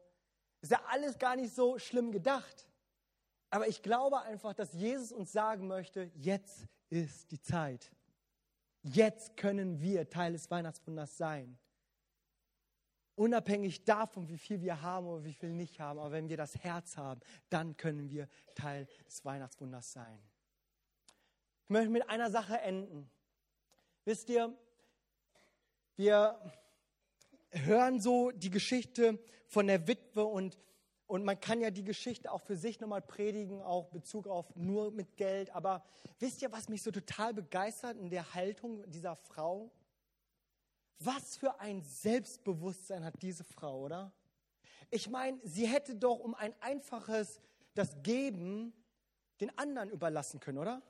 Ist ja alles gar nicht so schlimm gedacht. Aber ich glaube einfach, dass Jesus uns sagen möchte, jetzt ist die Zeit. Jetzt können wir Teil des Weihnachtswunders sein. Unabhängig davon, wie viel wir haben oder wie viel nicht haben, aber wenn wir das Herz haben, dann können wir Teil des Weihnachtswunders sein. Ich möchte mit einer Sache enden. Wisst ihr, wir hören so die Geschichte von der Witwe und, und man kann ja die Geschichte auch für sich nochmal predigen, auch Bezug auf nur mit Geld. Aber wisst ihr, was mich so total begeistert in der Haltung dieser Frau? Was für ein Selbstbewusstsein hat diese Frau, oder? Ich meine, sie hätte doch um ein einfaches, das Geben den anderen überlassen können, oder?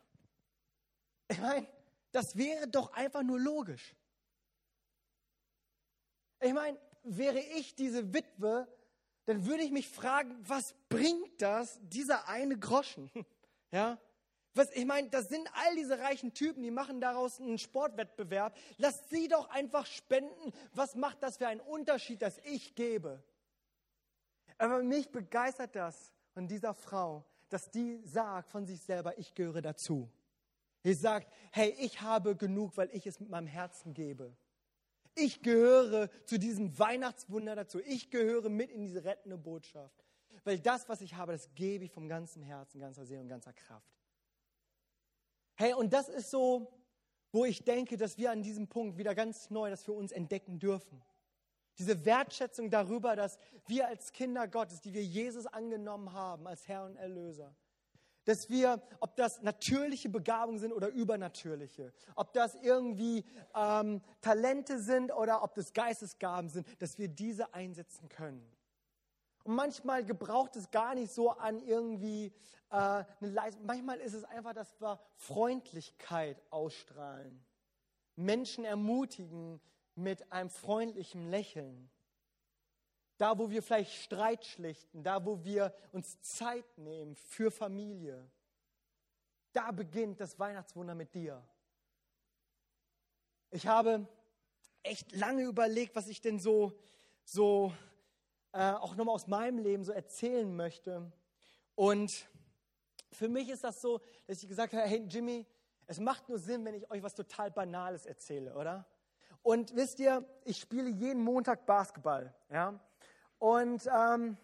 Ich meine, das wäre doch einfach nur logisch. Ich meine, wäre ich diese Witwe, dann würde ich mich fragen, was bringt das, dieser eine Groschen? [LAUGHS] Ja? Was, ich meine, das sind all diese reichen Typen, die machen daraus einen Sportwettbewerb. Lass sie doch einfach spenden. Was macht das für einen Unterschied, dass ich gebe? Aber mich begeistert das von dieser Frau, dass die sagt von sich selber, ich gehöre dazu. Die sagt, hey, ich habe genug, weil ich es mit meinem Herzen gebe. Ich gehöre zu diesem Weihnachtswunder dazu. Ich gehöre mit in diese rettende Botschaft. Weil das, was ich habe, das gebe ich vom ganzen Herzen, ganzer Seele und ganzer Kraft. Hey, und das ist so, wo ich denke, dass wir an diesem Punkt wieder ganz neu das für uns entdecken dürfen. Diese Wertschätzung darüber, dass wir als Kinder Gottes, die wir Jesus angenommen haben als Herr und Erlöser, dass wir, ob das natürliche Begabungen sind oder übernatürliche, ob das irgendwie ähm, Talente sind oder ob das Geistesgaben sind, dass wir diese einsetzen können. Und manchmal gebraucht es gar nicht so an irgendwie äh, eine Leistung. Manchmal ist es einfach, dass wir Freundlichkeit ausstrahlen, Menschen ermutigen mit einem freundlichen Lächeln. Da, wo wir vielleicht Streit schlichten, da, wo wir uns Zeit nehmen für Familie, da beginnt das Weihnachtswunder mit dir. Ich habe echt lange überlegt, was ich denn so, so äh, auch nochmal aus meinem Leben so erzählen möchte. Und für mich ist das so, dass ich gesagt habe, hey Jimmy, es macht nur Sinn, wenn ich euch was total Banales erzähle, oder? Und wisst ihr, ich spiele jeden Montag Basketball, ja? Und ähm,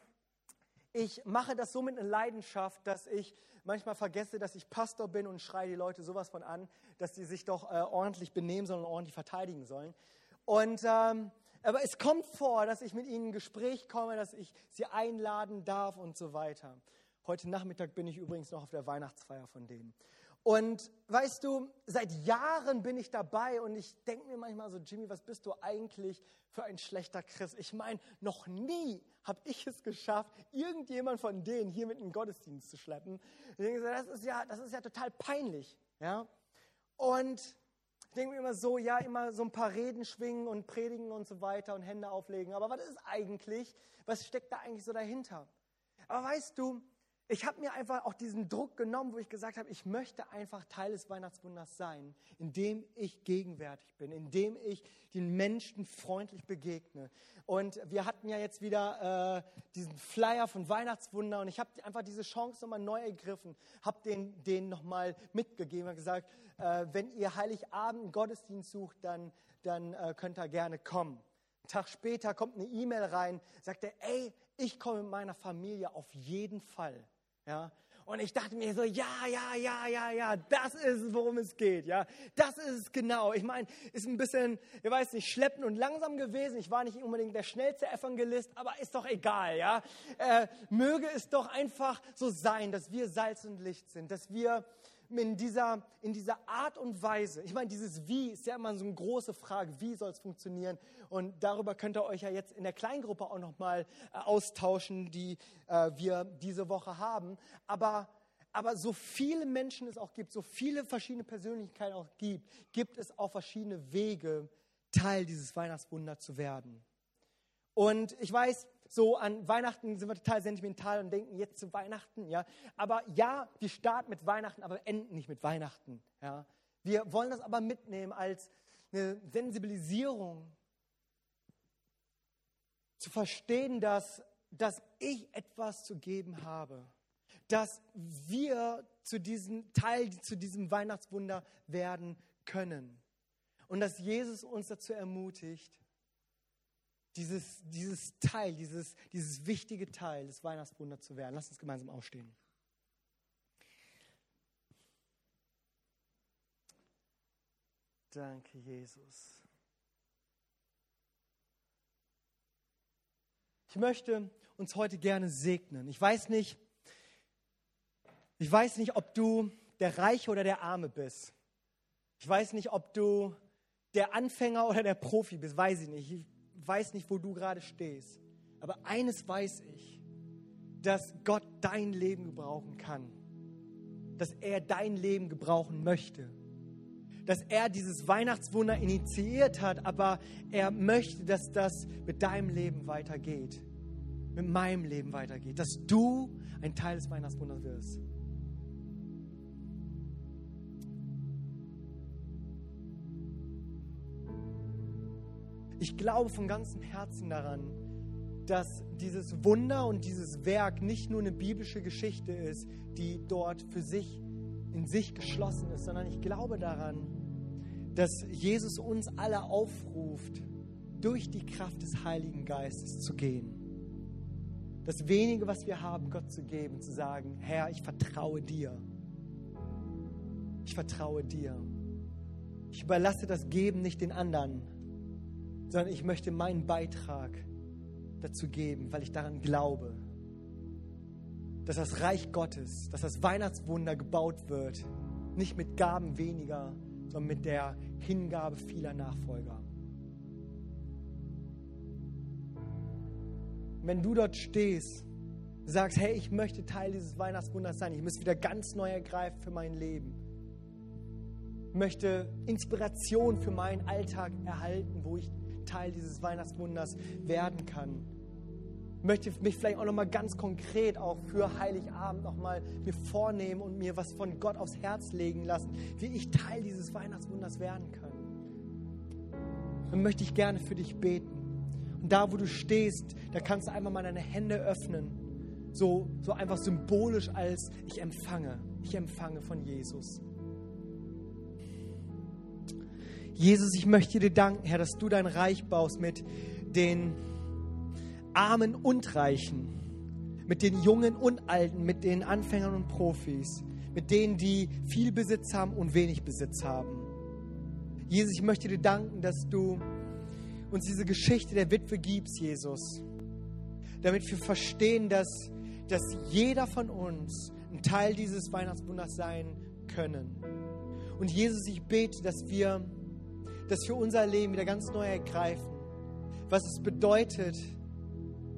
ich mache das so mit einer Leidenschaft, dass ich manchmal vergesse, dass ich Pastor bin und schreie die Leute sowas von an, dass sie sich doch äh, ordentlich benehmen sollen und ordentlich verteidigen sollen. Und ähm, aber es kommt vor, dass ich mit ihnen in Gespräch komme, dass ich sie einladen darf und so weiter. Heute Nachmittag bin ich übrigens noch auf der Weihnachtsfeier von denen. Und weißt du, seit Jahren bin ich dabei und ich denke mir manchmal so, Jimmy, was bist du eigentlich für ein schlechter Christ? Ich meine, noch nie habe ich es geschafft, irgendjemand von denen hier mit in den Gottesdienst zu schleppen. Das ist ja, das ist ja total peinlich, ja. Und ich denke mir immer so, ja, immer so ein paar Reden schwingen und predigen und so weiter und Hände auflegen. Aber was ist eigentlich, was steckt da eigentlich so dahinter? Aber weißt du, ich habe mir einfach auch diesen Druck genommen, wo ich gesagt habe, ich möchte einfach Teil des Weihnachtswunders sein, indem ich gegenwärtig bin, indem ich den Menschen freundlich begegne. Und wir hatten ja jetzt wieder äh, diesen Flyer von Weihnachtswunder und ich habe einfach diese Chance nochmal neu ergriffen, habe den, den nochmal mitgegeben und gesagt, äh, wenn ihr Heiligabend einen Gottesdienst sucht, dann, dann äh, könnt ihr gerne kommen. Einen Tag später kommt eine E-Mail rein, sagt er, ey, ich komme mit meiner Familie auf jeden Fall. Ja, und ich dachte mir so, ja, ja, ja, ja, ja, das ist es, worum es geht, ja. Das ist es genau. Ich meine, ist ein bisschen, ich weiß nicht, schleppend und langsam gewesen. Ich war nicht unbedingt der schnellste Evangelist, aber ist doch egal, ja. Äh, möge es doch einfach so sein, dass wir Salz und Licht sind, dass wir in dieser, in dieser Art und Weise, ich meine, dieses Wie ist ja immer so eine große Frage, wie soll es funktionieren? Und darüber könnt ihr euch ja jetzt in der Kleingruppe auch nochmal äh, austauschen, die äh, wir diese Woche haben. Aber, aber so viele Menschen es auch gibt, so viele verschiedene Persönlichkeiten auch gibt, gibt es auch verschiedene Wege, Teil dieses Weihnachtswunder zu werden. Und ich weiß, so an Weihnachten sind wir total sentimental und denken jetzt zu Weihnachten, ja. Aber ja, wir starten mit Weihnachten, aber enden nicht mit Weihnachten, ja. Wir wollen das aber mitnehmen als eine Sensibilisierung, zu verstehen, dass, dass ich etwas zu geben habe, dass wir zu diesem Teil, zu diesem Weihnachtswunder werden können und dass Jesus uns dazu ermutigt, dieses, dieses Teil, dieses, dieses wichtige Teil des Weihnachtswunders zu werden. Lass uns gemeinsam aufstehen. Danke, Jesus. Ich möchte uns heute gerne segnen. Ich weiß nicht, ich weiß nicht, ob du der Reiche oder der Arme bist. Ich weiß nicht, ob du der Anfänger oder der Profi bist, weiß ich nicht. Ich weiß nicht, wo du gerade stehst. Aber eines weiß ich, dass Gott dein Leben gebrauchen kann. dass er dein Leben gebrauchen möchte. Dass er dieses Weihnachtswunder initiiert hat, aber er möchte, dass das mit deinem Leben weitergeht. Mit meinem Leben weitergeht. Dass du ein Teil des Weihnachtswunders wirst. Ich glaube von ganzem Herzen daran, dass dieses Wunder und dieses Werk nicht nur eine biblische Geschichte ist, die dort für sich in sich geschlossen ist, sondern ich glaube daran, dass Jesus uns alle aufruft, durch die Kraft des Heiligen Geistes zu gehen. Das wenige, was wir haben, Gott zu geben, zu sagen, Herr, ich vertraue dir. Ich vertraue dir. Ich überlasse das Geben nicht den anderen, sondern ich möchte meinen Beitrag dazu geben, weil ich daran glaube, dass das Reich Gottes, dass das Weihnachtswunder gebaut wird, nicht mit Gaben weniger, sondern mit der Hingabe vieler Nachfolger. Wenn du dort stehst, sagst, hey, ich möchte Teil dieses Weihnachtswunders sein, ich muss wieder ganz neu ergreifen für mein Leben, möchte Inspiration für meinen Alltag erhalten, wo ich Teil dieses Weihnachtswunders werden kann. Ich möchte mich vielleicht auch nochmal ganz konkret auch für Heiligabend nochmal mir vornehmen und mir was von Gott aufs Herz legen lassen, wie ich Teil dieses Weihnachtswunders werden kann. Dann möchte ich gerne für dich beten. Und da, wo du stehst, da kannst du einmal mal deine Hände öffnen. So, so einfach symbolisch als ich empfange. Ich empfange von Jesus. Jesus, ich möchte dir danken, Herr, dass du dein Reich baust mit den Armen und Reichen, mit den Jungen und Alten, mit den Anfängern und Profis, mit denen, die viel Besitz haben und wenig Besitz haben. Jesus, ich möchte dir danken, dass du uns diese Geschichte der Witwe gibst, Jesus, damit wir verstehen, dass, dass jeder von uns ein Teil dieses Weihnachtswunders sein können. Und Jesus, ich bete, dass wir das für unser Leben wieder ganz neu ergreifen. Was es bedeutet,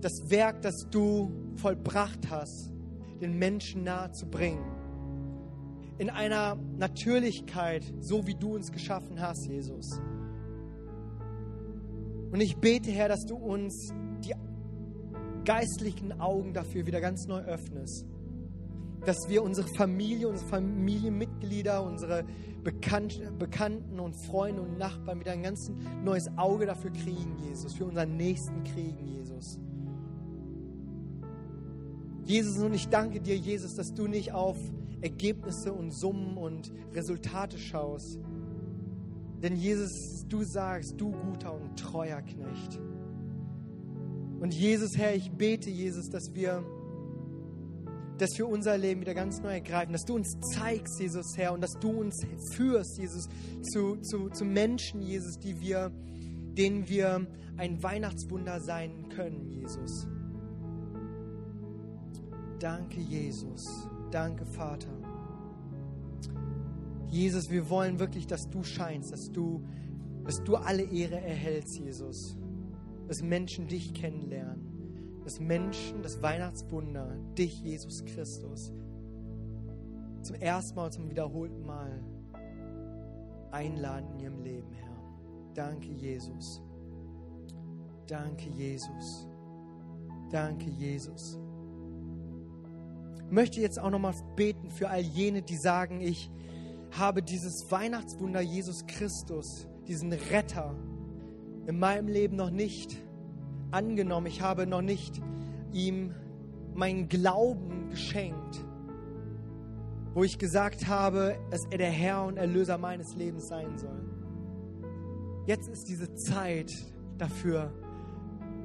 das Werk, das du vollbracht hast, den Menschen nahe zu bringen. In einer Natürlichkeit, so wie du uns geschaffen hast, Jesus. Und ich bete, Herr, dass du uns die geistlichen Augen dafür wieder ganz neu öffnest. Dass wir unsere Familie, unsere Familienmitglieder, unsere Bekannten und Freunde und Nachbarn wieder ein ganz neues Auge dafür kriegen, Jesus, für unseren Nächsten kriegen, Jesus. Jesus, und ich danke dir, Jesus, dass du nicht auf Ergebnisse und Summen und Resultate schaust. Denn Jesus, du sagst, du guter und treuer Knecht. Und Jesus, Herr, ich bete, Jesus, dass wir dass wir unser Leben wieder ganz neu ergreifen, dass du uns zeigst, Jesus Herr, und dass du uns führst, Jesus, zu, zu, zu Menschen, Jesus, die wir, denen wir ein Weihnachtswunder sein können, Jesus. Danke, Jesus. Danke, Vater. Jesus, wir wollen wirklich, dass du scheinst, dass du, dass du alle Ehre erhältst, Jesus. Dass Menschen dich kennenlernen dass Menschen das Weihnachtswunder, dich, Jesus Christus, zum ersten Mal und zum wiederholten Mal einladen in ihrem Leben, Herr. Danke, Jesus. Danke, Jesus. Danke, Jesus. Ich möchte jetzt auch nochmal beten für all jene, die sagen, ich habe dieses Weihnachtswunder Jesus Christus, diesen Retter, in meinem Leben noch nicht angenommen. Ich habe noch nicht ihm meinen Glauben geschenkt, wo ich gesagt habe, dass er der Herr und Erlöser meines Lebens sein soll. Jetzt ist diese Zeit dafür,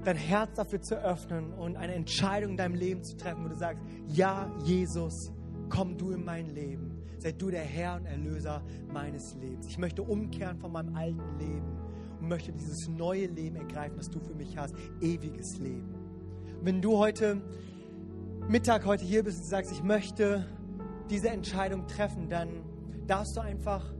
dein Herz dafür zu öffnen und eine Entscheidung in deinem Leben zu treffen, wo du sagst, ja, Jesus, komm du in mein Leben. Sei du der Herr und Erlöser meines Lebens. Ich möchte umkehren von meinem alten Leben und möchte dieses neue Leben ergreifen, das du für mich hast, ewiges Leben. Wenn du heute Mittag heute hier bist und sagst, ich möchte diese Entscheidung treffen, dann darfst du einfach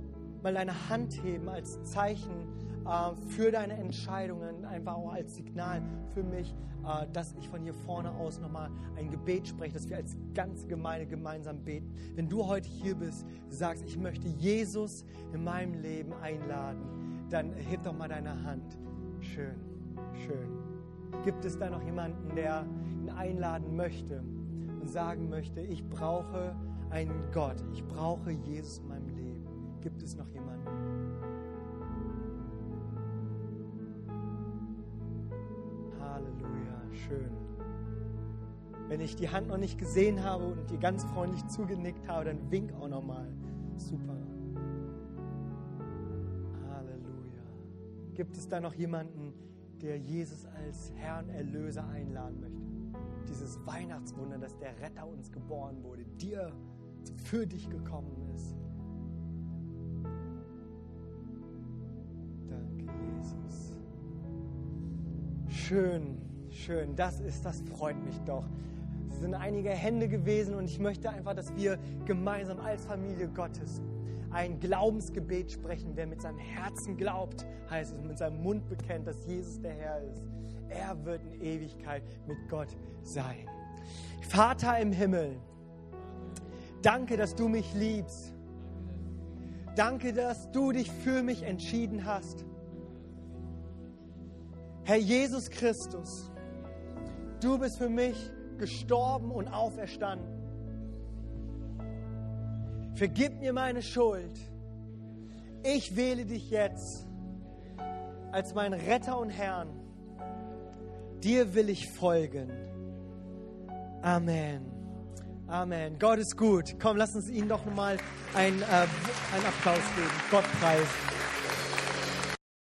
mal deine Hand heben als Zeichen äh, für deine Entscheidungen, einfach auch als Signal für mich, äh, dass ich von hier vorne aus nochmal ein Gebet spreche, dass wir als ganze Gemeinde gemeinsam beten. Wenn du heute hier bist, sagst, ich möchte Jesus in meinem Leben einladen, dann heb doch mal deine Hand. Schön, schön. Gibt es da noch jemanden, der ihn einladen möchte und sagen möchte, ich brauche einen Gott, ich brauche Jesus in meinem Leben? Gibt es noch jemanden? Halleluja, schön. Wenn ich die Hand noch nicht gesehen habe und dir ganz freundlich zugenickt habe, dann wink auch nochmal. Super. Gibt es da noch jemanden, der Jesus als Herrn Erlöser einladen möchte? Dieses Weihnachtswunder, dass der Retter uns geboren wurde, dir für dich gekommen ist. Danke, Jesus. Schön, schön. Das ist, das freut mich doch. Es sind einige Hände gewesen und ich möchte einfach, dass wir gemeinsam als Familie Gottes ein Glaubensgebet sprechen. Wer mit seinem Herzen glaubt, heißt es, mit seinem Mund bekennt, dass Jesus der Herr ist. Er wird in Ewigkeit mit Gott sein. Vater im Himmel, danke, dass du mich liebst. Danke, dass du dich für mich entschieden hast. Herr Jesus Christus, du bist für mich gestorben und auferstanden. Vergib mir meine Schuld. Ich wähle dich jetzt als mein Retter und Herrn. Dir will ich folgen. Amen. Amen. Gott ist gut. Komm, lass uns ihm doch nochmal einen, äh, einen Applaus geben. Gott preisen.